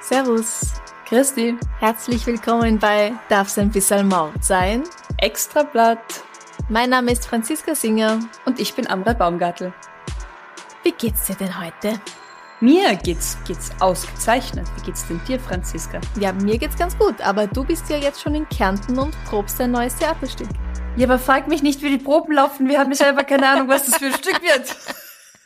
Servus, Christi, herzlich willkommen bei Darf's ein bisschen Mord sein? Extrablatt. Mein Name ist Franziska Singer. Und ich bin Amra Baumgartel. Wie geht's dir denn heute? Mir geht's, geht's ausgezeichnet. Wie geht's denn dir, Franziska? Ja, mir geht's ganz gut, aber du bist ja jetzt schon in Kärnten und probst ein neues Theaterstück. Ja, aber frag mich nicht, wie die Proben laufen. Wir haben selber keine Ahnung, was das für ein Stück wird.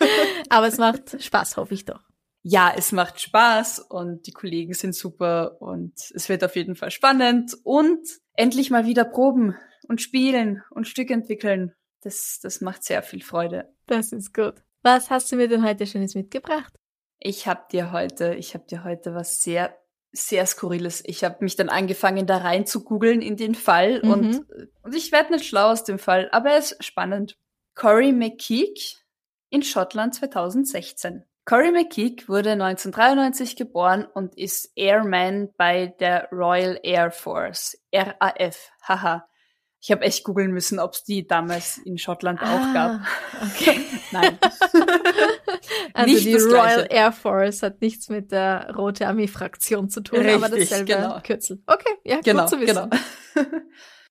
aber es macht Spaß, hoffe ich doch. Ja, es macht Spaß und die Kollegen sind super und es wird auf jeden Fall spannend und endlich mal wieder proben und spielen und Stück entwickeln. Das, das macht sehr viel Freude. Das ist gut. Was hast du mir denn heute Schönes mitgebracht? Ich habe dir heute, ich habe dir heute was sehr sehr skurriles. Ich habe mich dann angefangen, da rein zu googeln in den Fall mhm. und, und ich werde nicht schlau aus dem Fall, aber er ist spannend. Corey McKeek in Schottland 2016. Corey McKeek wurde 1993 geboren und ist Airman bei der Royal Air Force, RAF. Haha. Ich habe echt googeln müssen, ob es die damals in Schottland ah, auch gab. Okay. Nein. also Nicht die Royal Air Force hat nichts mit der Rote Armee Fraktion zu tun, Richtig, aber dasselbe genau. Kürzel. Okay, ja, genau, gut zu wissen. Genau.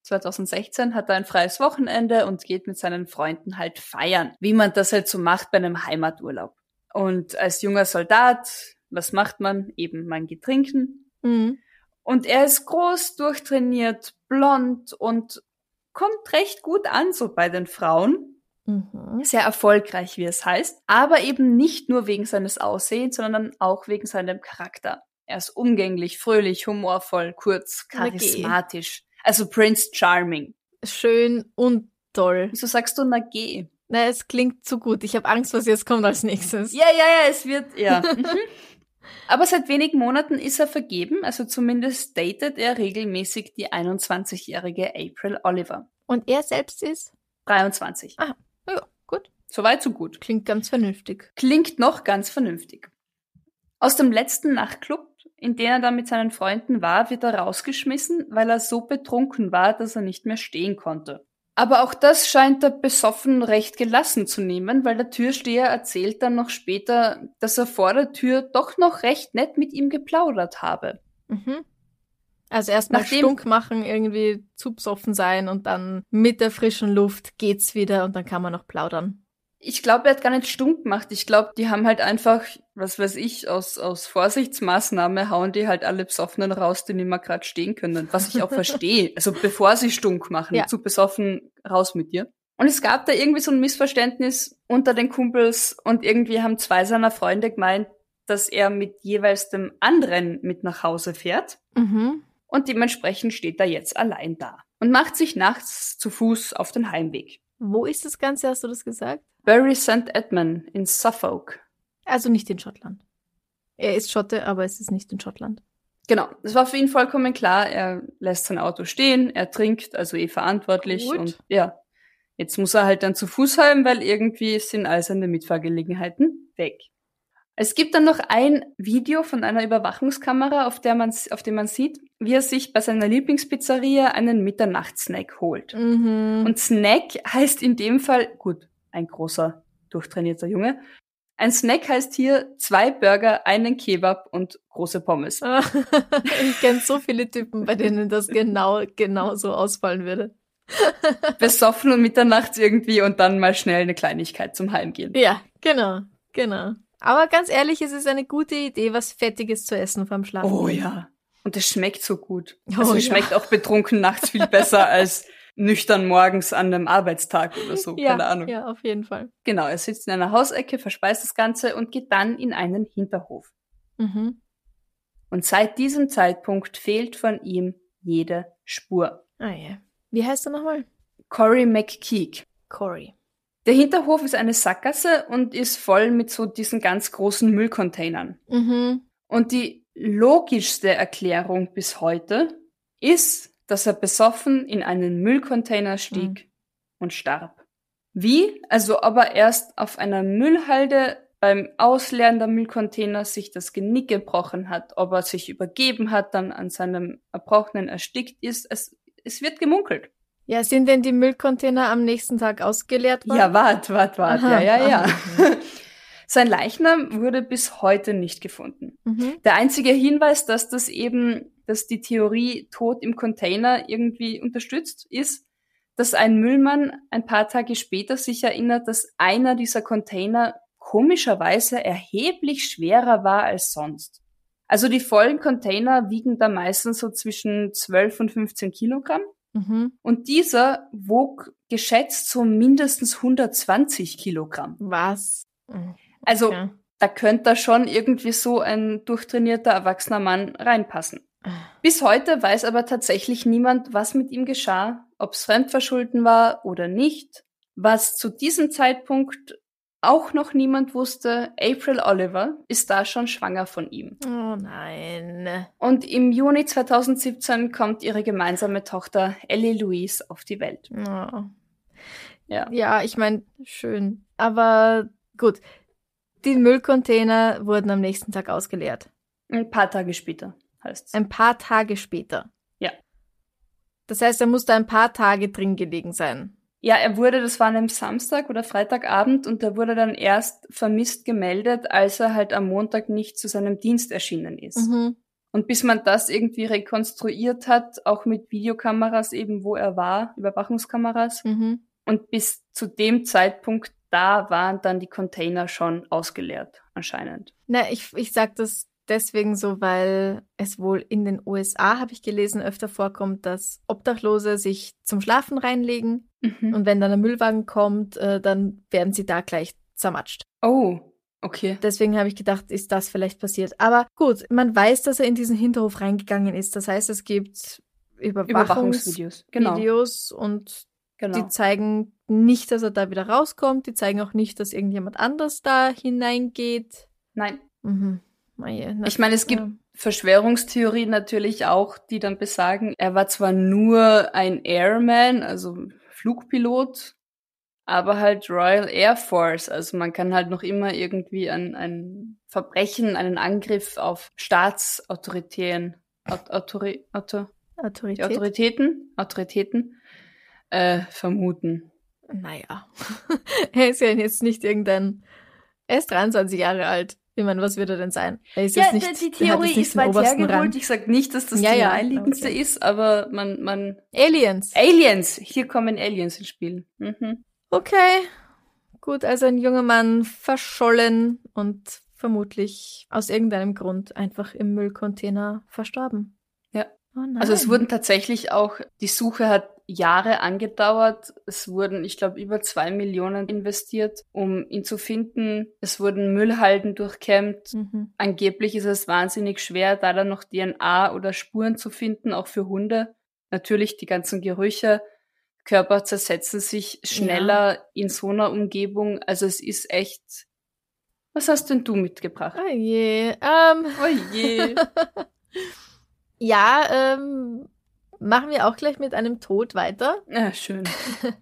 2016 hat er ein freies Wochenende und geht mit seinen Freunden halt feiern, wie man das halt so macht bei einem Heimaturlaub. Und als junger Soldat, was macht man? Eben, man geht trinken. Mhm. Und er ist groß, durchtrainiert, blond und kommt recht gut an so bei den Frauen. Mhm. Sehr erfolgreich, wie es heißt. Aber eben nicht nur wegen seines Aussehens, sondern auch wegen seinem Charakter. Er ist umgänglich, fröhlich, humorvoll, kurz, charismatisch. Also Prince Charming. Schön und toll. Wieso sagst du na geh? Na, es klingt zu gut. Ich habe Angst, was jetzt kommt als nächstes. Ja, ja, ja, es wird, ja. Aber seit wenigen Monaten ist er vergeben, also zumindest datet er regelmäßig die 21-jährige April Oliver. Und er selbst ist? 23. Ah, ja, gut. Soweit, so gut. Klingt ganz vernünftig. Klingt noch ganz vernünftig. Aus dem letzten Nachtclub, in dem er da mit seinen Freunden war, wird er rausgeschmissen, weil er so betrunken war, dass er nicht mehr stehen konnte. Aber auch das scheint er besoffen recht gelassen zu nehmen, weil der Türsteher erzählt dann noch später, dass er vor der Tür doch noch recht nett mit ihm geplaudert habe. Mhm. Also erstmal stunk machen, irgendwie zu besoffen sein und dann mit der frischen Luft geht's wieder und dann kann man noch plaudern. Ich glaube, er hat gar nicht stumm gemacht. Ich glaube, die haben halt einfach, was weiß ich, aus, aus Vorsichtsmaßnahme hauen die halt alle Besoffenen raus, die nicht mehr gerade stehen können. Was ich auch verstehe. Also bevor sie stunk machen, ja. zu besoffen raus mit dir. Und es gab da irgendwie so ein Missverständnis unter den Kumpels und irgendwie haben zwei seiner Freunde gemeint, dass er mit jeweils dem anderen mit nach Hause fährt. Mhm. Und dementsprechend steht er jetzt allein da und macht sich nachts zu Fuß auf den Heimweg. Wo ist das Ganze, hast du das gesagt? Bury St. Edmund in Suffolk. Also nicht in Schottland. Er ist Schotte, aber es ist nicht in Schottland. Genau, das war für ihn vollkommen klar. Er lässt sein Auto stehen, er trinkt, also eh verantwortlich Gut. und ja, jetzt muss er halt dann zu Fuß heim, weil irgendwie sind all seine Mitfahrgelegenheiten weg. Es gibt dann noch ein Video von einer Überwachungskamera, auf der man, auf dem man sieht, wie er sich bei seiner Lieblingspizzeria einen Mitternachtssnack holt. Mhm. Und Snack heißt in dem Fall, gut, ein großer, durchtrainierter Junge. Ein Snack heißt hier zwei Burger, einen Kebab und große Pommes. ich kenne so viele Typen, bei denen das genau, genau so ausfallen würde. Besoffen und mitternachts irgendwie und dann mal schnell eine Kleinigkeit zum Heimgehen. Ja, genau, genau. Aber ganz ehrlich, es ist eine gute Idee, was Fettiges zu essen vom Schlafen. Oh ja. Und es schmeckt so gut. Also oh, es schmeckt ja. auch betrunken nachts viel besser als nüchtern morgens an einem Arbeitstag oder so, ja, keine Ahnung. Ja, auf jeden Fall. Genau, er sitzt in einer Hausecke, verspeist das Ganze und geht dann in einen Hinterhof. Mhm. Und seit diesem Zeitpunkt fehlt von ihm jede Spur. Ah ja. Wie heißt er nochmal? Cory McKeek. Cory. Der Hinterhof ist eine Sackgasse und ist voll mit so diesen ganz großen Müllcontainern. Mhm. Und die logischste Erklärung bis heute ist, dass er besoffen in einen Müllcontainer stieg mhm. und starb. Wie? Also ob er erst auf einer Müllhalde beim Ausleeren der Müllcontainer sich das Genick gebrochen hat, ob er sich übergeben hat, dann an seinem Erbrochenen erstickt ist, es, es wird gemunkelt. Ja, sind denn die Müllcontainer am nächsten Tag ausgeleert worden? Ja, wart, wart, wart. Aha, ja, ja, ja. Sein Leichnam wurde bis heute nicht gefunden. Mhm. Der einzige Hinweis, dass das eben, dass die Theorie Tod im Container irgendwie unterstützt, ist, dass ein Müllmann ein paar Tage später sich erinnert, dass einer dieser Container komischerweise erheblich schwerer war als sonst. Also die vollen Container wiegen da meistens so zwischen 12 und 15 Kilogramm. Mhm. Und dieser wog geschätzt so mindestens 120 Kilogramm. Was? Also okay. da könnte da schon irgendwie so ein durchtrainierter erwachsener Mann reinpassen. Bis heute weiß aber tatsächlich niemand, was mit ihm geschah, ob es Fremdverschulden war oder nicht. Was zu diesem Zeitpunkt auch noch niemand wusste, April Oliver ist da schon schwanger von ihm. Oh nein. Und im Juni 2017 kommt ihre gemeinsame Tochter Ellie Louise auf die Welt. Oh. Ja. ja, ich meine, schön. Aber gut, die Müllcontainer wurden am nächsten Tag ausgeleert. Ein paar Tage später heißt es. Ein paar Tage später. Ja. Das heißt, er muss da ein paar Tage drin gelegen sein. Ja, er wurde, das war an einem Samstag oder Freitagabend und er wurde dann erst vermisst gemeldet, als er halt am Montag nicht zu seinem Dienst erschienen ist. Mhm. Und bis man das irgendwie rekonstruiert hat, auch mit Videokameras eben, wo er war, Überwachungskameras. Mhm. Und bis zu dem Zeitpunkt da waren dann die Container schon ausgeleert, anscheinend. Na, ich, ich sag das deswegen so, weil es wohl in den USA, habe ich gelesen, öfter vorkommt, dass Obdachlose sich zum Schlafen reinlegen mhm. und wenn dann ein Müllwagen kommt, äh, dann werden sie da gleich zermatscht. Oh, okay. Deswegen habe ich gedacht, ist das vielleicht passiert. Aber gut, man weiß, dass er in diesen Hinterhof reingegangen ist. Das heißt, es gibt Überwachungsvideos genau. Videos und genau. die zeigen nicht, dass er da wieder rauskommt. Die zeigen auch nicht, dass irgendjemand anders da hineingeht. Nein. Mhm. Ich meine, es gibt ja. Verschwörungstheorien natürlich auch, die dann besagen, er war zwar nur ein Airman, also Flugpilot, aber halt Royal Air Force. Also man kann halt noch immer irgendwie ein, ein Verbrechen, einen Angriff auf Staatsautoritäten, Autori, Autor, Autorität? Autoritäten, Autoritäten äh, vermuten. Naja, er ist ja jetzt nicht irgendein, er ist 23 Jahre alt. Ich meine, was wird er denn sein? Er ist ja, jetzt nicht, die Theorie ist weit hergeholt. Ich sag nicht, dass das ja, die ja, naheliegendste okay. ist, aber man, man. Aliens. Aliens. Hier kommen Aliens ins Spiel. Mhm. Okay. Gut, also ein junger Mann verschollen und vermutlich aus irgendeinem Grund einfach im Müllcontainer verstorben. Ja. Oh also es wurden tatsächlich auch, die Suche hat Jahre angedauert. Es wurden, ich glaube, über zwei Millionen investiert, um ihn zu finden. Es wurden Müllhalden durchkämmt. Mhm. Angeblich ist es wahnsinnig schwer, da dann noch DNA oder Spuren zu finden, auch für Hunde. Natürlich die ganzen Gerüche. Körper zersetzen sich schneller ja. in so einer Umgebung. Also es ist echt. Was hast denn du mitgebracht? Oh je. Ähm. Oh je. ja, ähm, machen wir auch gleich mit einem Tod weiter. Ja, schön.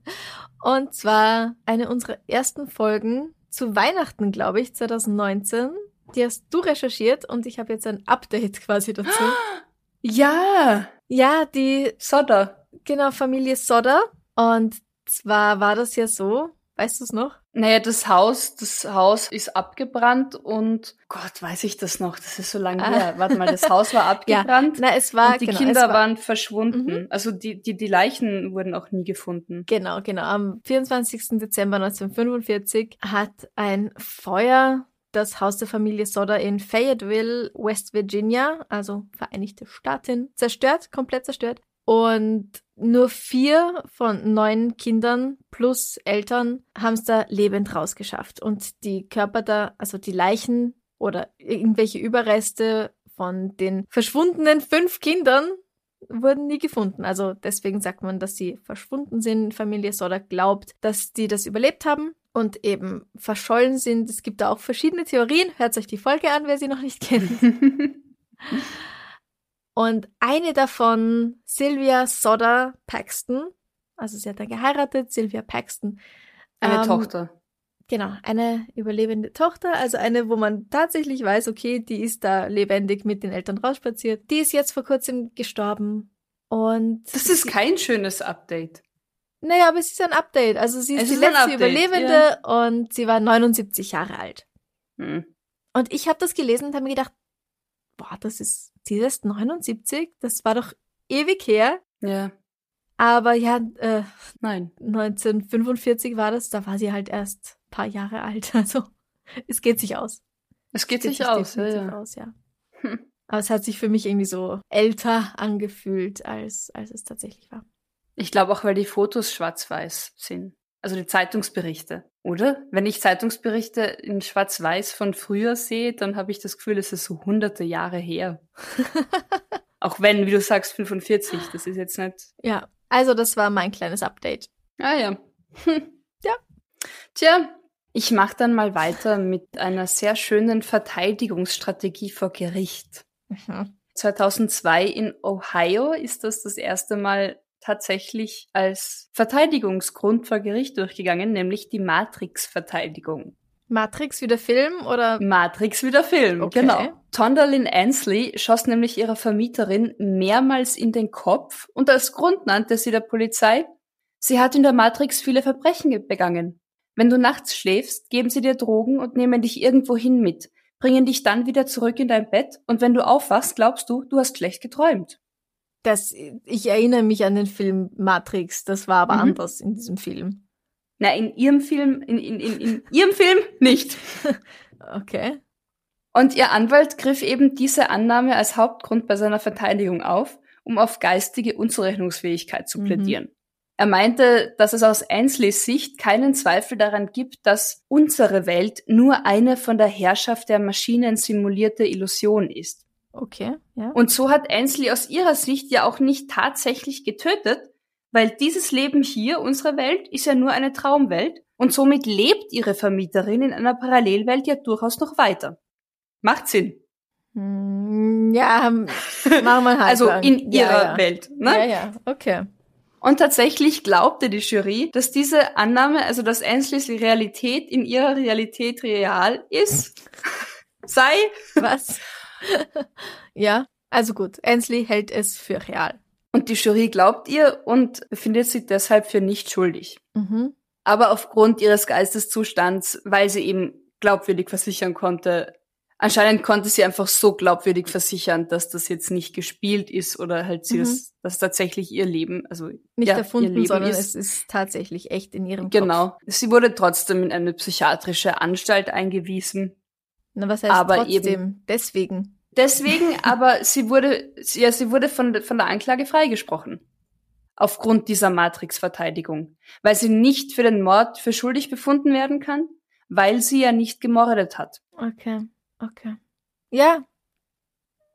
Und zwar eine unserer ersten Folgen zu Weihnachten, glaube ich, 2019. Die hast du recherchiert und ich habe jetzt ein Update quasi dazu. Ja. Ja, die Sodder. Genau, Familie Sodder. Und zwar war das ja so, weißt du es noch? Naja, das Haus, das Haus ist abgebrannt und Gott, weiß ich das noch? Das ist so lange ah. her. Warte mal, das Haus war abgebrannt. ja, na, es war und die genau, Kinder war, waren verschwunden. Mhm. Also die, die die Leichen wurden auch nie gefunden. Genau, genau. Am 24. Dezember 1945 hat ein Feuer das Haus der Familie Sodder in Fayetteville, West Virginia, also Vereinigte Staaten, zerstört, komplett zerstört. Und nur vier von neun Kindern plus Eltern haben es da lebend rausgeschafft. Und die Körper da, also die Leichen oder irgendwelche Überreste von den verschwundenen fünf Kindern wurden nie gefunden. Also deswegen sagt man, dass sie verschwunden sind. Familie Soda glaubt, dass die das überlebt haben und eben verschollen sind. Es gibt da auch verschiedene Theorien. Hört euch die Folge an, wer sie noch nicht kennt. und eine davon, Sylvia Soda Paxton, also sie hat dann geheiratet, Sylvia Paxton. Eine ähm, Tochter. Genau, eine überlebende Tochter, also eine, wo man tatsächlich weiß, okay, die ist da lebendig mit den Eltern rausspaziert. Die ist jetzt vor kurzem gestorben. Und das ist kein schönes Update. Naja, aber es ist ein Update. Also sie ist es die ist letzte Überlebende ja. und sie war 79 Jahre alt. Hm. Und ich habe das gelesen und habe mir gedacht, boah, das ist, sie ist 79, das war doch ewig her. Ja. Aber ja, äh, nein. 1945 war das, da war sie halt erst paar Jahre alt. Also es geht sich aus. Es geht, es geht sich, aus, ja, ja. aus, ja. Hm. Aber es hat sich für mich irgendwie so älter angefühlt, als, als es tatsächlich war. Ich glaube auch, weil die Fotos schwarz-weiß sind. Also die Zeitungsberichte, oder? Wenn ich Zeitungsberichte in schwarz-weiß von früher sehe, dann habe ich das Gefühl, es ist so hunderte Jahre her. auch wenn, wie du sagst, 45, das ist jetzt nicht. Ja, also das war mein kleines Update. Ah ja. ja. Tja, ich mache dann mal weiter mit einer sehr schönen Verteidigungsstrategie vor Gericht. Mhm. 2002 in Ohio ist das das erste Mal tatsächlich als Verteidigungsgrund vor Gericht durchgegangen, nämlich die Matrix-Verteidigung. Matrix wie der Film oder? Matrix wie der Film, okay. genau. Tondalin Ansley schoss nämlich ihrer Vermieterin mehrmals in den Kopf und als Grund nannte sie der Polizei, sie hat in der Matrix viele Verbrechen begangen. Wenn du nachts schläfst, geben sie dir Drogen und nehmen dich irgendwo hin mit, bringen dich dann wieder zurück in dein Bett und wenn du aufwachst, glaubst du, du hast schlecht geträumt. Das, ich erinnere mich an den Film Matrix, das war aber mhm. anders in diesem Film. Na, in ihrem Film, in, in, in, in ihrem Film nicht. okay. Und ihr Anwalt griff eben diese Annahme als Hauptgrund bei seiner Verteidigung auf, um auf geistige Unzurechnungsfähigkeit zu mhm. plädieren. Mhm. Er meinte, dass es aus Ainsleys Sicht keinen Zweifel daran gibt, dass unsere Welt nur eine von der Herrschaft der Maschinen simulierte Illusion ist. Okay, ja. Und so hat Ainsley aus ihrer Sicht ja auch nicht tatsächlich getötet, weil dieses Leben hier, unsere Welt, ist ja nur eine Traumwelt und somit lebt ihre Vermieterin in einer Parallelwelt ja durchaus noch weiter. Macht Sinn. Hm, ja, machen wir halt. also in ihrer ja, ja. Welt, ne? Ja, ja, okay. Und tatsächlich glaubte die Jury, dass diese Annahme, also dass Ansleys Realität in ihrer Realität real ist, sei. Was? Ja, also gut. Ansley hält es für real. Und die Jury glaubt ihr und befindet sie deshalb für nicht schuldig. Mhm. Aber aufgrund ihres Geisteszustands, weil sie eben glaubwürdig versichern konnte, anscheinend konnte sie einfach so glaubwürdig versichern, dass das jetzt nicht gespielt ist oder halt sie mhm. das, das tatsächlich ihr Leben, also nicht ja, erfunden, sondern ist. es ist tatsächlich echt in ihrem genau. Kopf. Genau. Sie wurde trotzdem in eine psychiatrische Anstalt eingewiesen. Na, was heißt aber trotzdem? Eben, deswegen. Deswegen, aber sie wurde, ja, sie wurde von, von der Anklage freigesprochen. Aufgrund dieser Matrix-Verteidigung. Weil sie nicht für den Mord für schuldig befunden werden kann, weil sie ja nicht gemordet hat. Okay. Okay. Ja.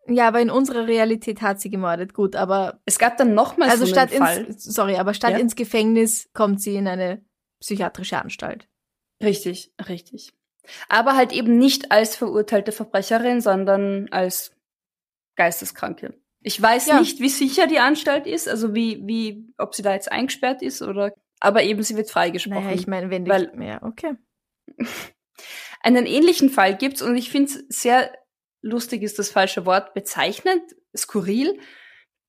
Ja, aber in unserer Realität hat sie gemordet, gut, aber. Es gab dann nochmal also so statt einen Fall. Ins, sorry, aber statt ja? ins Gefängnis kommt sie in eine psychiatrische Anstalt. Richtig, richtig. Aber halt eben nicht als verurteilte Verbrecherin, sondern als Geisteskranke. Ich weiß ja. nicht, wie sicher die Anstalt ist, also wie, wie, ob sie da jetzt eingesperrt ist oder, aber eben sie wird freigesprochen. Naja, ich meine, wenn die, weil, ja, okay. Einen ähnlichen Fall gibt's und ich finde es sehr lustig ist das falsche Wort, bezeichnend, skurril,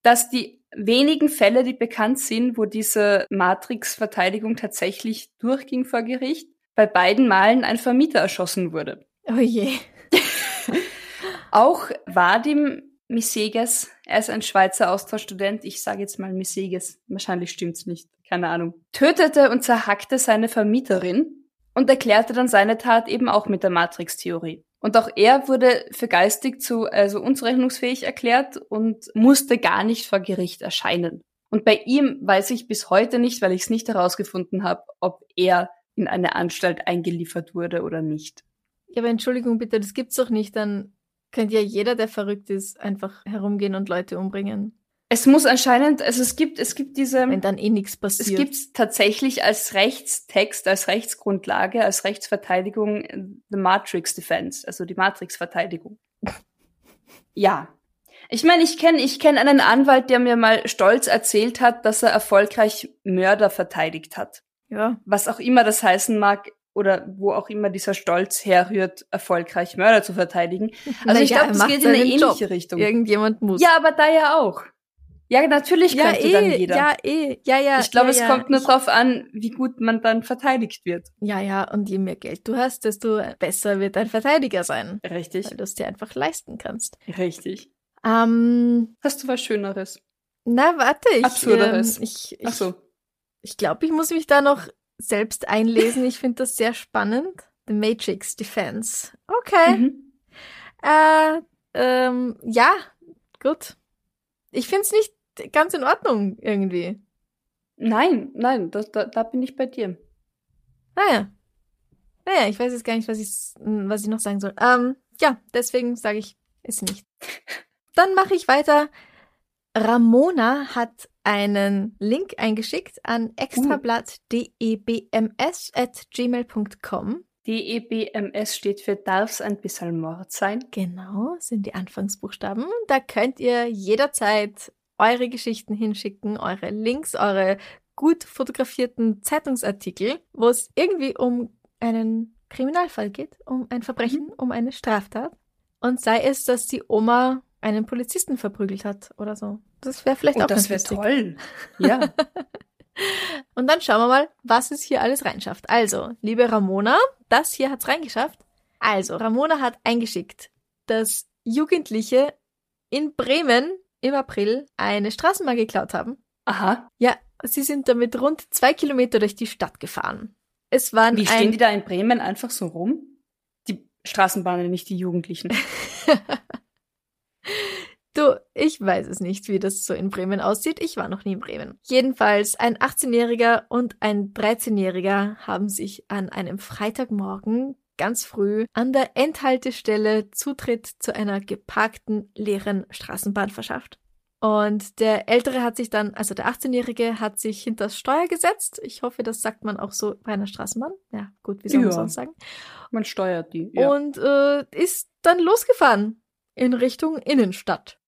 dass die wenigen Fälle, die bekannt sind, wo diese Matrix-Verteidigung tatsächlich durchging vor Gericht, bei beiden Malen ein Vermieter erschossen wurde. Oh je. Auch Vadim Miseges, er ist ein Schweizer Austauschstudent, ich sage jetzt mal Miseges, wahrscheinlich stimmt's nicht, keine Ahnung, tötete und zerhackte seine Vermieterin und erklärte dann seine Tat eben auch mit der Matrix-Theorie. Und auch er wurde für geistig zu, also unzurechnungsfähig erklärt und musste gar nicht vor Gericht erscheinen. Und bei ihm weiß ich bis heute nicht, weil ich es nicht herausgefunden habe, ob er in eine Anstalt eingeliefert wurde oder nicht. Ja, aber Entschuldigung bitte, das gibt's doch nicht. Dann könnte ja jeder, der verrückt ist, einfach herumgehen und Leute umbringen. Es muss anscheinend, also es gibt, es gibt diese. Wenn dann eh nichts passiert. Es gibt tatsächlich als Rechtstext, als Rechtsgrundlage, als Rechtsverteidigung äh, the Matrix Defense, also die Matrix-Verteidigung. ja. Ich meine, ich kenne ich kenn einen Anwalt, der mir mal stolz erzählt hat, dass er erfolgreich Mörder verteidigt hat. Ja. Was auch immer das heißen mag, oder wo auch immer dieser Stolz herrührt, erfolgreich Mörder zu verteidigen. Also ich Naja, glaube, das geht in eine ähnliche Job. Richtung. Irgendjemand muss. Ja, aber da ja auch. Ja, natürlich ja, könnte eh, dann jeder. ja, eh, ja, ja. ich glaube, ja, es ja. kommt nur drauf an, wie gut man dann verteidigt wird. Ja, ja, und je mehr Geld du hast, desto besser wird dein Verteidiger sein. Richtig. Weil du es dir einfach leisten kannst. Richtig. Ähm, Hast du was Schöneres? na, warte, ich, Absurderes. ähm, ich, Ach ich, so. Ich glaube, ich muss mich da noch selbst einlesen. Ich finde das sehr spannend. The Matrix Defense. Okay. Mhm. Äh, ähm, ja, gut. Ich finde es nicht ganz in Ordnung irgendwie. Nein, nein, das, da, da bin ich bei dir. Naja. Naja, ich weiß jetzt gar nicht, was ich, was ich noch sagen soll. Ähm, ja, deswegen sage ich es nicht. Dann mache ich weiter. Ramona hat einen Link eingeschickt an extrablatt.debms.gmail.com. DEBMS steht für Darf's ein bisschen Mord sein? Genau, sind die Anfangsbuchstaben. Da könnt ihr jederzeit eure Geschichten hinschicken, eure Links, eure gut fotografierten Zeitungsartikel, wo es irgendwie um einen Kriminalfall geht, um ein Verbrechen, um eine Straftat. Und sei es, dass die Oma einen Polizisten verprügelt hat oder so. Das wäre vielleicht auch Oh, das ganz wäre toll. Ja. Und dann schauen wir mal, was es hier alles reinschafft. Also, liebe Ramona, das hier hat's reingeschafft. Also, Ramona hat eingeschickt, dass Jugendliche in Bremen im April eine Straßenbahn geklaut haben. Aha. Ja, sie sind damit rund zwei Kilometer durch die Stadt gefahren. Es waren Wie stehen die da in Bremen einfach so rum? Die Straßenbahnen, nicht die Jugendlichen. Du, ich weiß es nicht, wie das so in Bremen aussieht. Ich war noch nie in Bremen. Jedenfalls, ein 18-Jähriger und ein 13-Jähriger haben sich an einem Freitagmorgen ganz früh an der Endhaltestelle Zutritt zu einer geparkten leeren Straßenbahn verschafft. Und der Ältere hat sich dann, also der 18-Jährige hat sich hinters Steuer gesetzt. Ich hoffe, das sagt man auch so bei einer Straßenbahn. Ja, gut, wie soll man Ja. sonst sagen? Man steuert die. Ja. Und äh, ist dann losgefahren in Richtung Innenstadt.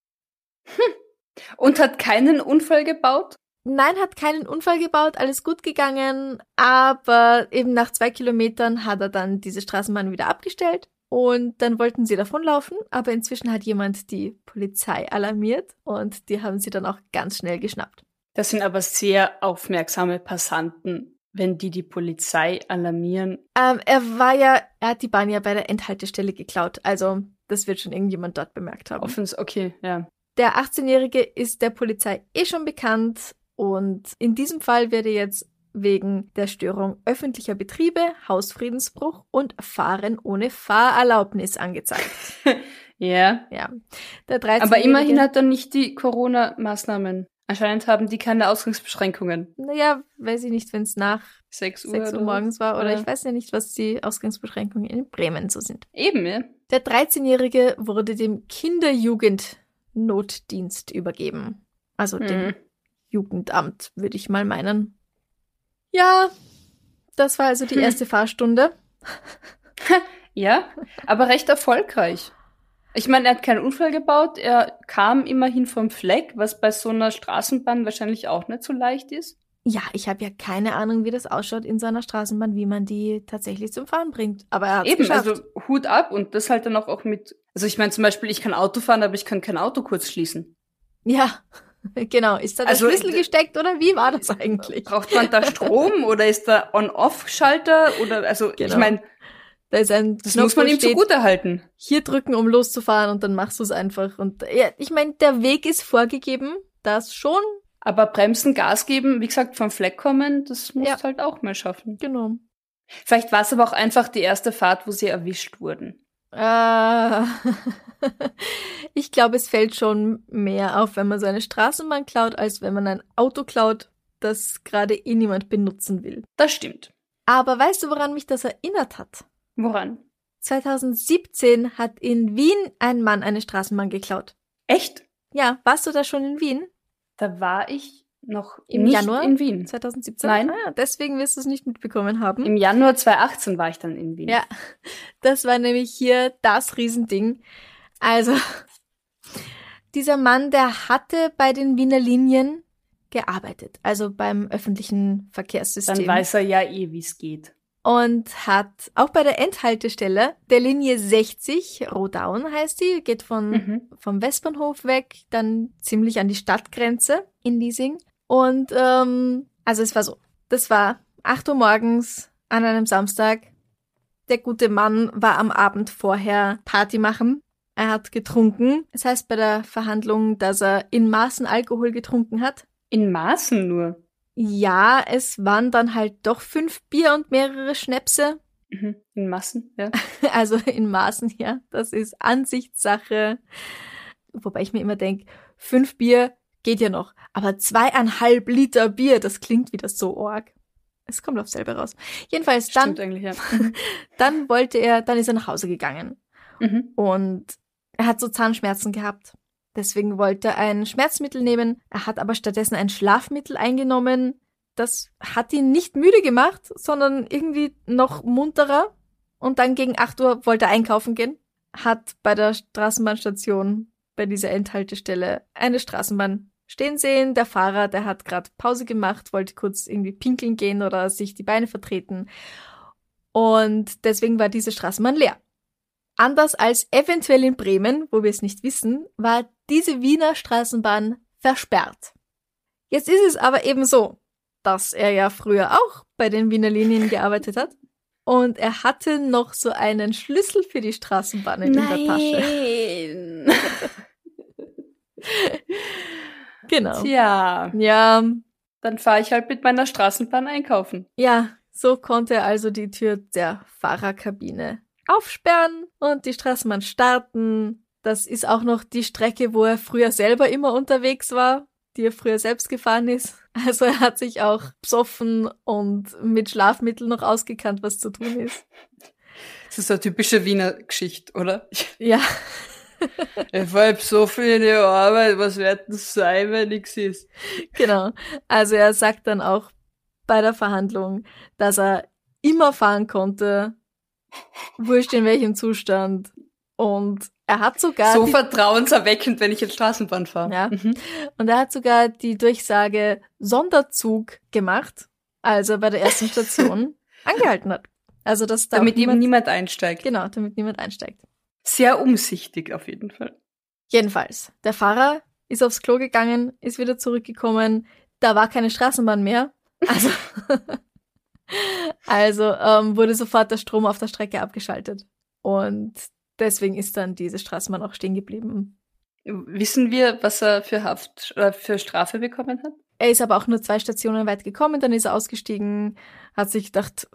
Und hat keinen Unfall gebaut? Nein, hat keinen Unfall gebaut, alles gut gegangen, aber eben nach zwei Kilometern hat er dann diese Straßenbahn wieder abgestellt und dann wollten sie davonlaufen, aber inzwischen hat jemand die Polizei alarmiert und die haben sie dann auch ganz schnell geschnappt. Das sind aber sehr aufmerksame Passanten, wenn die die Polizei alarmieren. Ähm, er war ja, er hat die Bahn ja bei der Endhaltestelle geklaut, also das wird schon irgendjemand dort bemerkt haben. Offens, okay, ja. Der 18-Jährige ist der Polizei eh schon bekannt und in diesem Fall wird er jetzt wegen der Störung öffentlicher Betriebe, Hausfriedensbruch und Fahren ohne Fahrerlaubnis angezeigt. Ja. Ja. Der 13 Aber immerhin hat er nicht die Corona-Maßnahmen. Anscheinend haben die keine Ausgangsbeschränkungen. Naja, weiß ich nicht, wenn es nach 6 Uhr, 6 Uhr morgens war oder Ja. ich weiß ja nicht, was die Ausgangsbeschränkungen in Bremen so sind. Eben, ja. Der 13-Jährige wurde dem Kinderjugendnotdienst übergeben. Also dem Hm. Jugendamt, würde ich mal meinen. Ja, das war also die Hm. erste Fahrstunde. Ja, aber recht erfolgreich. Ich meine, er hat keinen Unfall gebaut, er kam immerhin vom Fleck, was bei so einer Straßenbahn wahrscheinlich auch nicht so leicht ist. Ja, ich habe ja keine Ahnung, wie das ausschaut in so einer Straßenbahn, wie man die tatsächlich zum Fahren bringt. Aber er hat Eben, geschafft. also Hut ab und das halt dann auch, auch mit. Also ich meine zum Beispiel, ich kann Auto fahren, aber ich kann kein Auto kurz schließen. ja, genau. Ist da der Also, Schlüssel gesteckt oder wie war das eigentlich? Braucht man da Strom oder ist da On-Off-Schalter oder also Genau. ich meine, Da ist ein das Knopf, muss man ihm steht, zugute halten. hier drücken, um loszufahren und dann machst du es einfach. Und ja, ich meine, der Weg ist vorgegeben, das schon, Aber bremsen, Gas geben, wie gesagt, vom Fleck kommen, das musst Ja. halt auch mal schaffen. genau. Vielleicht war es aber auch einfach die erste Fahrt, wo sie erwischt wurden. Äh, ich glaube, es fällt schon mehr auf, wenn man so eine Straßenbahn klaut, als wenn man ein Auto klaut, das gerade eh niemand benutzen will. Das stimmt. Aber weißt du, woran mich das erinnert hat? Woran? 2017 hat in Wien ein Mann eine Straßenbahn geklaut. Echt? Ja, warst du da schon in Wien? Da war ich noch Im nicht Januar in Wien. 2017? Nein. Ah, deswegen wirst du es nicht mitbekommen haben. Im Januar 2018 war ich dann in Wien. Ja, das war nämlich hier das Riesending. Also, dieser Mann, der hatte bei den Wiener Linien gearbeitet, also beim öffentlichen Verkehrssystem. Dann weiß er ja eh, wie es geht. Und hat auch bei der Endhaltestelle der Linie 60, Rodaun heißt die, geht von, Mhm. vom Westbahnhof weg, dann ziemlich an die Stadtgrenze in Liesing. Und ähm, also es war so, das war 8 Uhr morgens an einem Samstag. Der gute Mann war am Abend vorher Party machen. Er hat getrunken. Es heißt bei der Verhandlung, dass er in Maßen Alkohol getrunken hat. In Maßen nur. Ja, es waren dann halt doch fünf Bier und mehrere Schnäpse. Mhm. In Massen, ja. Also in Maßen, ja. Das ist Ansichtssache. Wobei ich mir immer denke, fünf Bier geht ja noch. Aber zweieinhalb Liter Bier, das klingt wieder so arg. Es kommt auf selber raus. Jedenfalls, dann, ja. dann wollte er, dann ist er nach Hause gegangen. Mhm. Und er hat so Zahnschmerzen gehabt. Deswegen wollte er ein Schmerzmittel nehmen. Er hat aber stattdessen ein Schlafmittel eingenommen. Das hat ihn nicht müde gemacht, sondern irgendwie noch munterer. Und dann gegen 8 Uhr wollte er einkaufen gehen. Hat bei der Straßenbahnstation, bei dieser Endhaltestelle, eine Straßenbahn stehen sehen. Der Fahrer, der hat gerade Pause gemacht, wollte kurz irgendwie pinkeln gehen oder sich die Beine vertreten. Und deswegen war diese Straßenbahn leer. Anders als eventuell in Bremen, wo wir es nicht wissen, war diese Wiener Straßenbahn versperrt. Jetzt ist es aber eben so, dass er ja früher auch bei den Wiener Linien gearbeitet hat. Und er hatte noch so einen Schlüssel für die Straßenbahnen in der Tasche. Nein. Genau. Tja, Ja, dann fahre ich halt mit meiner Straßenbahn einkaufen. ja, so konnte er also die Tür der Fahrerkabine aufsperren und die Straßenbahn starten. Das ist auch noch die Strecke, wo er früher selber immer unterwegs war, die er früher selbst gefahren ist. Also er hat sich auch besoffen und mit Schlafmitteln noch ausgekannt, was zu tun ist. Das ist eine typische Wiener Geschichte, oder? Ja, Ich war so viel in die Arbeit, was wird das sein, wenn nichts ist? genau. Also er sagt dann auch bei der Verhandlung, dass er immer fahren konnte, wurscht in welchem Zustand. Und er hat sogar So vertrauenserweckend, wenn ich jetzt Straßenbahn fahre. Ja. Mhm. Und er hat sogar die Durchsage Sonderzug gemacht, als er bei der ersten Station angehalten hat. Also, dass da Damit auch eben niemand, niemand einsteigt. genau, damit niemand einsteigt. Sehr umsichtig auf jeden Fall. Jedenfalls, der Fahrer ist aufs Klo gegangen, ist wieder zurückgekommen. Da war keine Straßenbahn mehr. Also, also ähm, wurde sofort der Strom auf der Strecke abgeschaltet. Und deswegen ist dann diese Straßenbahn auch stehen geblieben. Wissen wir, was er für Haft äh, für Strafe bekommen hat? Er ist aber auch nur zwei Stationen weit gekommen, dann ist er ausgestiegen, hat sich gedacht,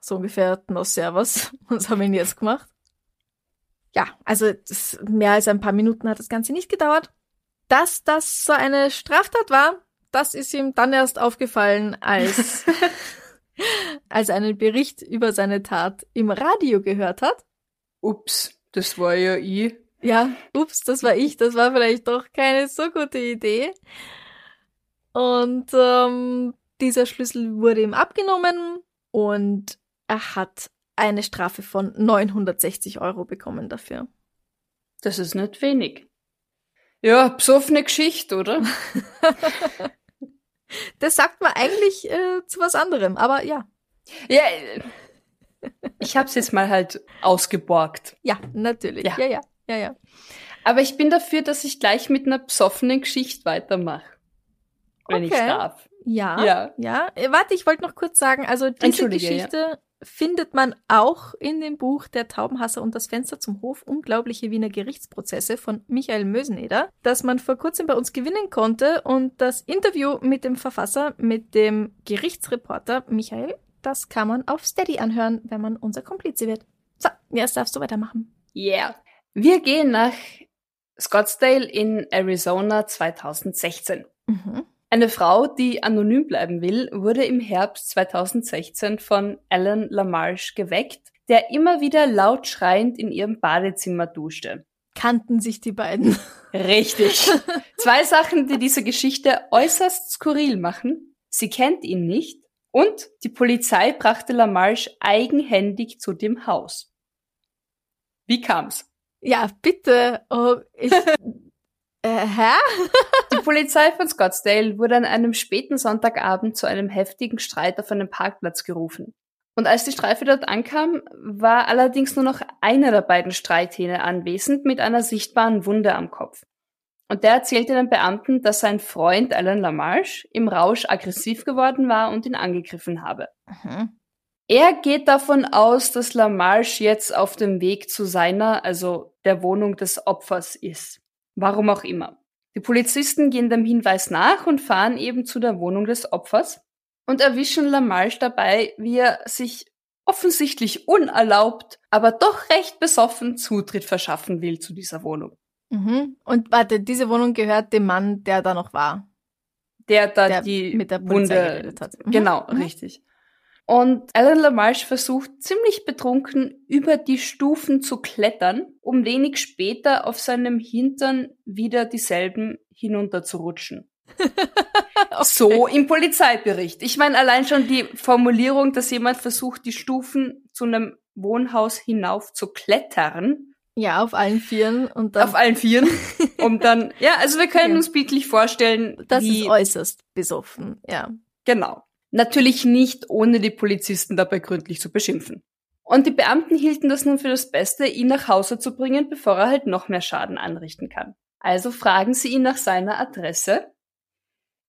so ungefähr, no servus, was haben wir denn jetzt gemacht? Ja, also das, mehr als ein paar Minuten hat das Ganze nicht gedauert. Dass das so eine Straftat war, das ist ihm dann erst aufgefallen, als, als er einen Bericht über seine Tat im Radio gehört hat. Ups, das war ja ich. Ja, ups, das war ich. Das war vielleicht doch keine so gute Idee. Und ähm, dieser Schlüssel wurde ihm abgenommen und er hat eine Strafe von 960 Euro bekommen dafür. Das ist nicht wenig. Ja, besoffene Geschichte, oder? Das sagt man eigentlich äh, zu was anderem, aber ja. ja, äh, ich hab's jetzt mal halt ausgeborgt. Ja, natürlich. Ja. Ja, ja, ja, ja. Aber ich bin dafür, dass ich gleich mit einer besoffenen Geschichte weitermache. Wenn ich Okay. darf. Ja, Ja. ja. Äh, warte, ich wollte noch kurz sagen, also diese Geschichte findet man auch in dem Buch Der Taubenhasser und das Fenster zum Hof, unglaubliche Wiener Gerichtsprozesse von Michael Möseneder, das man vor kurzem bei uns gewinnen konnte und das Interview mit dem Verfasser, mit dem Gerichtsreporter Michael, das kann man auf Steady anhören, wenn man unser Komplize wird. So, jetzt darfst du weitermachen. Yeah. Wir gehen nach Scottsdale in Arizona 2016. Mhm. Eine Frau, die anonym bleiben will, wurde im Herbst 2016 von Alan LaMarche geweckt, der immer wieder laut schreiend in ihrem Badezimmer duschte. kannten sich die beiden. Richtig. Zwei Sachen, die diese Geschichte äußerst skurril machen. Sie kennt ihn nicht und die Polizei brachte Lamarche eigenhändig zu dem Haus. Wie kam's? Ja, bitte. Oh, ich, äh, hä? Die Polizei von Scottsdale wurde an einem späten Sonntagabend zu einem heftigen Streit auf einem Parkplatz gerufen. Und als die Streife dort ankam, war allerdings nur noch einer der beiden Streithähne anwesend mit einer sichtbaren Wunde am Kopf. Und der erzählte den Beamten, dass sein Freund Alan Lamarche im Rausch aggressiv geworden war und ihn angegriffen habe. Mhm. Er geht davon aus, dass Lamarche jetzt auf dem Weg zu seiner, also der Wohnung des Opfers ist. Warum auch immer. Die Polizisten gehen dem Hinweis nach und fahren eben zu der Wohnung des Opfers und erwischen Lamarche dabei, wie er sich offensichtlich unerlaubt, aber doch recht besoffen Zutritt verschaffen will zu dieser Wohnung. Mhm. Und warte, diese Wohnung gehört dem Mann, der da noch war. Der da der die mit der Wunde geredet hat. Mhm. Genau, mhm. richtig. Und Alan Lamarche versucht ziemlich betrunken über die Stufen zu klettern, um wenig später auf seinem Hintern wieder dieselben hinunterzurutschen. okay. So im Polizeibericht. Ich meine, allein schon die Formulierung, dass jemand versucht, die Stufen zu einem Wohnhaus hinauf zu klettern. Ja, auf allen Vieren und dann. Auf allen Vieren. um dann, ja, also wir können ja. uns bildlich vorstellen. Das ist äußerst besoffen, ja. Genau. Natürlich nicht, ohne die Polizisten dabei gründlich zu beschimpfen. Und die Beamten hielten das nun für das Beste, ihn nach Hause zu bringen, bevor er halt noch mehr Schaden anrichten kann. Also fragen sie ihn nach seiner Adresse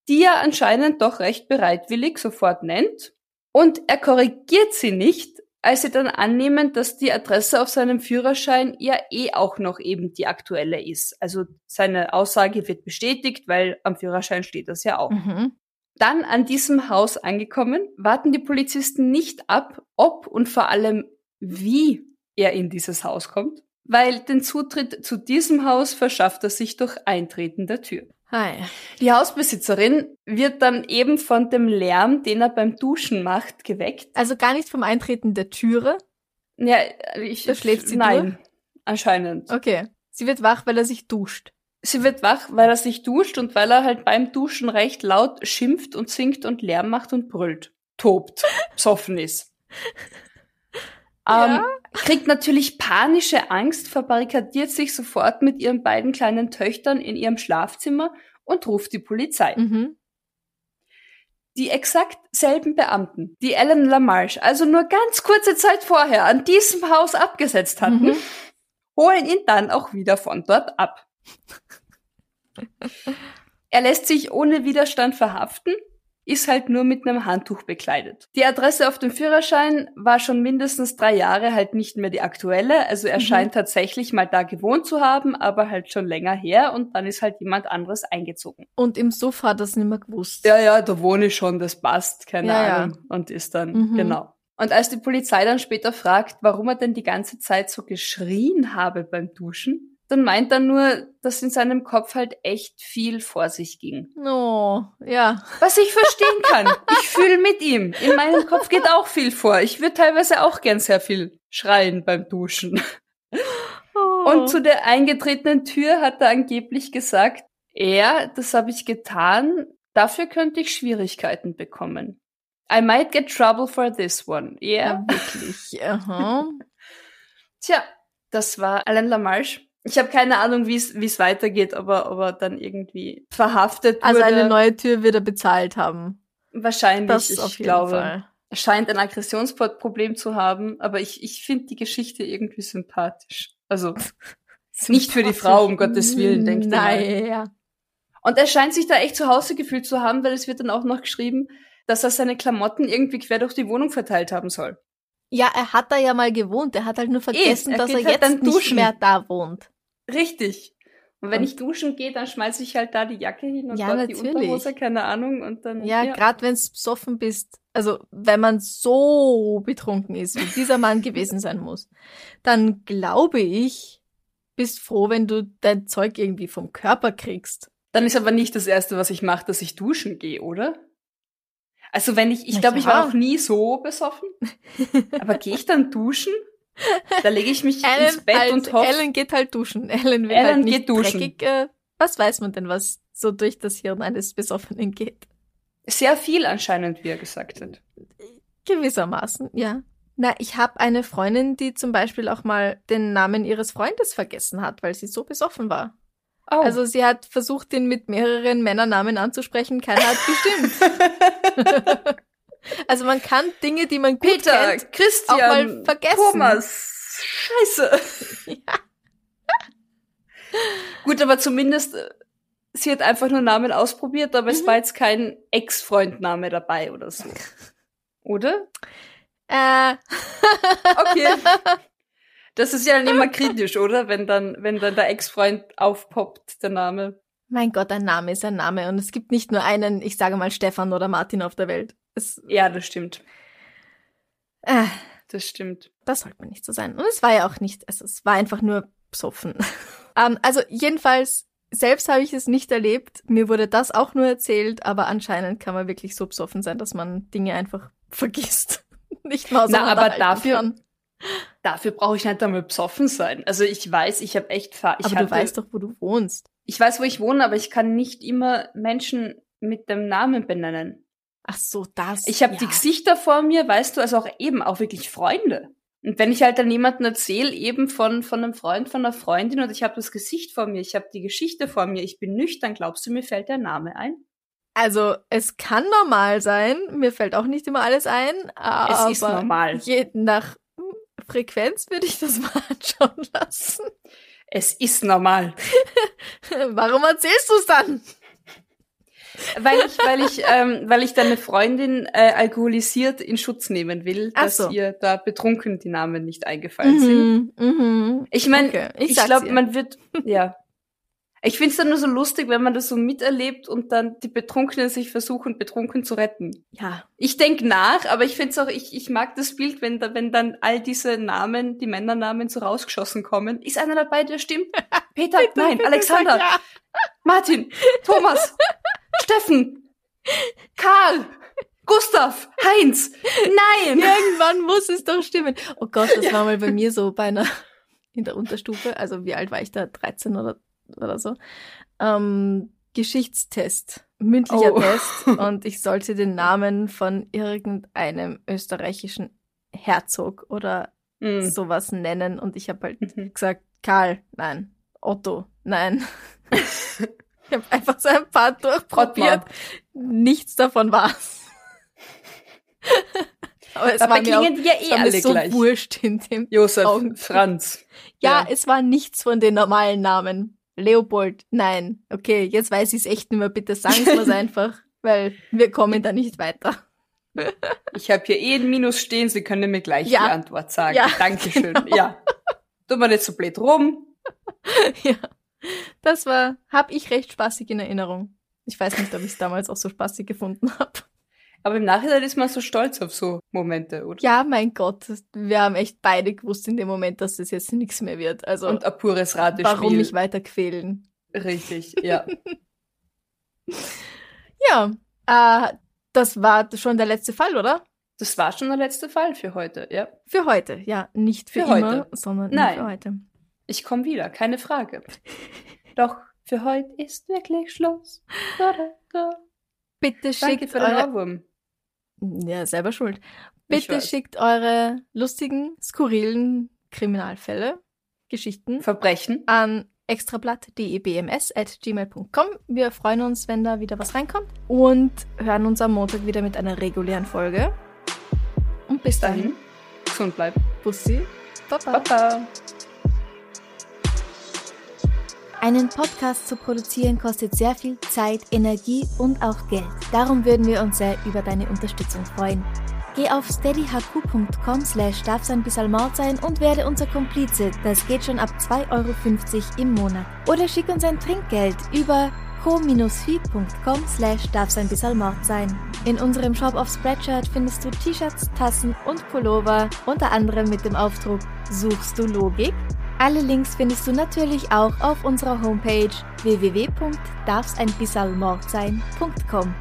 die er anscheinend doch recht bereitwillig sofort nennt. Und er korrigiert sie nicht, als sie dann annehmen, dass die Adresse auf seinem Führerschein ja eh auch noch eben die aktuelle ist. Also seine Aussage wird bestätigt, weil am Führerschein steht das ja auch. Mhm. Dann an diesem Haus angekommen, warten die Polizisten nicht ab, ob und vor allem wie er in dieses Haus kommt, weil den Zutritt zu diesem Haus verschafft er sich durch Eintreten der Tür. Hi. Die Hausbesitzerin wird dann eben von dem Lärm, den er beim Duschen macht, geweckt. Also gar nicht vom Eintreten der Türe? Ja, ich. Da schläft sie Nein, durch? anscheinend. Okay. Sie wird wach, weil er sich duscht. Sie wird wach, weil er sich duscht und weil er halt beim Duschen recht laut schimpft und singt und Lärm macht und brüllt. Tobt. Psoffen ist. Ja? Ähm, kriegt natürlich panische Angst, verbarrikadiert sich sofort mit ihren beiden kleinen Töchtern in ihrem Schlafzimmer und ruft die Polizei. Mhm. Die exakt selben Beamten, die Ellen Lamarche also nur ganz kurze Zeit vorher an diesem Haus abgesetzt hatten, mhm. holen ihn dann auch wieder von dort ab. er lässt sich ohne Widerstand verhaften ist halt nur mit einem Handtuch bekleidet. Die Adresse auf dem Führerschein war schon mindestens drei Jahre halt nicht mehr die aktuelle. Also er mhm. scheint tatsächlich mal da gewohnt zu haben, aber halt schon länger her und dann ist halt jemand anderes eingezogen. Und im Sofa hat das nicht mehr gewusst. Ja, ja, da wohne ich schon, das passt, keine ja, Ahnung. Ja. Und ist dann, mhm. genau. Und als die Polizei dann später fragt, warum er denn die ganze Zeit so geschrien habe beim Duschen, dann meint er nur, dass in seinem Kopf halt echt viel vor sich ging. Oh, ja. Was ich verstehen kann. Ich fühle mit ihm. In meinem Kopf geht auch viel vor. Ich würde teilweise auch gern sehr viel schreien beim Duschen. Oh. Und zu der eingetretenen Tür hat er angeblich gesagt, er, das habe ich getan, dafür könnte ich Schwierigkeiten bekommen. I might get trouble for this one. Yeah. Ja, wirklich. Aha. Tja, das war Alain Lamarche. Ich habe keine Ahnung, wie es weitergeht, aber aber dann irgendwie verhaftet also wurde. Also eine neue Tür wird er bezahlt haben. Wahrscheinlich, das ich auf jeden glaube. Fall. Er scheint ein Aggressionsproblem zu haben, aber ich, ich finde die Geschichte irgendwie sympathisch. Also nicht für die Frau, um Gottes Willen, denkt Nein, ja. Und er scheint sich da echt zu Hause gefühlt zu haben, weil es wird dann auch noch geschrieben, dass er seine Klamotten irgendwie quer durch die Wohnung verteilt haben soll. Ja, er hat da ja mal gewohnt. Er hat halt nur vergessen, e, er dass er halt jetzt nicht mehr da wohnt. Richtig. Und wenn und ich duschen gehe, dann schmeiße ich halt da die Jacke hin und ja, dort die Unterhose, keine Ahnung. Und dann, ja, ja. gerade wenn es besoffen bist, also wenn man so betrunken ist, wie dieser Mann gewesen sein muss, dann glaube ich, bist froh, wenn du dein Zeug irgendwie vom Körper kriegst. Dann ist aber nicht das Erste, was ich mache, dass ich duschen gehe, oder? Also wenn ich, ich glaube, ich war noch nie so besoffen. aber gehe ich dann duschen? Da lege ich mich Ellen, ins Bett halt, und hoffe. Ellen geht halt duschen. Ellen will Ellen halt nicht geht duschen. dreckig. Äh, was weiß man denn, was so durch das Hirn eines Besoffenen geht? Sehr viel anscheinend, wie er gesagt hat. Gewissermaßen, ja. Na, ich habe eine Freundin, die zum Beispiel auch mal den Namen ihres Freundes vergessen hat, weil sie so besoffen war. Oh. Also sie hat versucht, ihn mit mehreren Männernamen anzusprechen, keiner hat gestimmt. also man kann Dinge, die man gut Peter, kennt, auch Christian, mal vergessen. Thomas. Scheiße. Ja. Gut, aber zumindest, äh, sie hat einfach nur Namen ausprobiert, aber es Mhm. war jetzt kein Ex-Freund-Name dabei oder so. Oder? Äh, Okay. Das ist ja dann immer kritisch, oder? Wenn dann, wenn dann der Ex-Freund aufpoppt, der Name. mein Gott, ein Name ist ein Name und es gibt nicht nur einen, ich sage mal Stefan oder Martin auf der Welt. Es, Ja, das stimmt. äh, Das stimmt. Das sollte man nicht so sein. Und es war ja auch nicht, also es war einfach nur psoffen. ähm, also jedenfalls, selbst habe ich es nicht erlebt. Mir wurde das auch nur erzählt, aber anscheinend kann man wirklich so psoffen sein, dass man Dinge einfach vergisst. nicht mal Na, aber dafür- Kann. Dafür brauche ich nicht einmal besoffen sein. Also ich weiß, ich habe echt Fahr ich Aber hatte, du weißt doch, wo du wohnst. Ich weiß, wo ich wohne, aber ich kann nicht immer Menschen mit dem Namen benennen. Ach so, das. Ich habe ja. die Gesichter vor mir, weißt du, also auch eben auch wirklich Freunde. Und wenn ich halt dann jemanden erzähle, eben von, von einem Freund, von einer Freundin und ich habe das Gesicht vor mir, ich habe die Geschichte vor mir, ich bin nüchtern, glaubst du, mir fällt der Name ein? Also, es kann normal sein. Mir fällt auch nicht immer alles ein. Aber Es ist normal. Je nach Frequenz würde ich das mal anschauen lassen. Es ist normal. Warum erzählst du es dann? Weil ich, weil ich, ähm, weil ich deine Freundin äh, alkoholisiert in Schutz nehmen will, dass so. ihr da betrunken die Namen nicht eingefallen sind. Mhm, mhm. Ich meine, Okay, ich ich, glaube, man wird, ja. Ich find's dann nur so lustig, wenn man das so miterlebt und dann die Betrunkenen sich versuchen, betrunken zu retten. Ja, Ich denk nach, aber ich find's auch, ich, ich mag das Bild, wenn, da, wenn dann all diese Namen, die Männernamen so rausgeschossen kommen. Ist einer dabei, der stimmt? Peter, nein, Alexander. Martin, Thomas, Steffen, Karl, Gustav, Heinz, nein! Irgendwann muss es doch stimmen. Oh Gott, das war mal bei mir so bei einer in der Unterstufe. Also wie alt war ich da? 13 oder, oder so. Ähm, Geschichtstest. Mündlicher Oh. Test. Und ich sollte den Namen von irgendeinem österreichischen Herzog oder Mm. sowas nennen. Und ich habe halt Mhm. gesagt, Karl, nein. Otto, nein. ich habe einfach so ein paar durchprobiert. Nichts davon war's. Aber es Dabei war mir, auch, klingen ja es eh mir alle so gleich. wurscht in dem. Josef, Augen. Franz. Ja, Ja. es war nichts von den normalen Namen. Leopold, nein. Okay, jetzt weiß ich es echt nicht mehr. Bitte sagen Sie es einfach, weil wir kommen da nicht weiter. Ich habe hier eh ein Minus stehen, Sie können mir gleich Ja. die Antwort sagen. Ja, Dankeschön. genau. Ja. Tu mal nicht so blöd rum. ja, das war, habe ich recht spaßig in Erinnerung. Ich weiß nicht, ob ich es damals auch so spaßig gefunden habe. Aber im Nachhinein ist man so stolz auf so Momente, oder? Ja, mein Gott, wir haben echt beide gewusst in dem Moment, dass das jetzt nichts mehr wird. Also, Und ein pures Ratespiel. warum mich weiter quälen? Richtig, ja. Ja, äh, das war schon der letzte Fall, oder? Das war schon der letzte Fall für heute, ja. Für heute, ja. Nicht für, Für immer, heute. sondern Nein. für heute. Ich komme wieder, keine Frage. Doch für heute ist wirklich Schluss. Bitte Danke schickt für den. Ohrwurm. Ja, selber schuld. Bitte schickt eure lustigen, skurrilen Kriminalfälle, Geschichten Verbrechen. an extrablatt.debms.gmail.com. Wir freuen uns, wenn da wieder was reinkommt und hören uns am Montag wieder mit einer regulären Folge. Und bis dahin, Dahin. Gesund bleiben. Bussi, Baba. Baba. Einen Podcast zu produzieren kostet sehr viel Zeit, Energie und auch Geld. Darum würden wir uns sehr über deine Unterstützung freuen. Geh auf steadyhq.com slash darf sein und werde unser Komplize. Das geht schon ab 2,50 Euro im Monat. Oder schick uns ein Trinkgeld über co-fi.com slash darf sein. In unserem Shop auf Spreadshirt findest du T-Shirts, Tassen und Pullover, unter anderem mit dem Aufdruck Suchst du Logik? Alle Links findest du natürlich auch auf unserer Homepage www.darfseinbissalmordsein.com.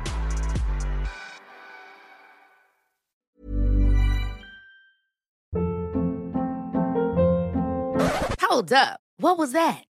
Hold up. What was that?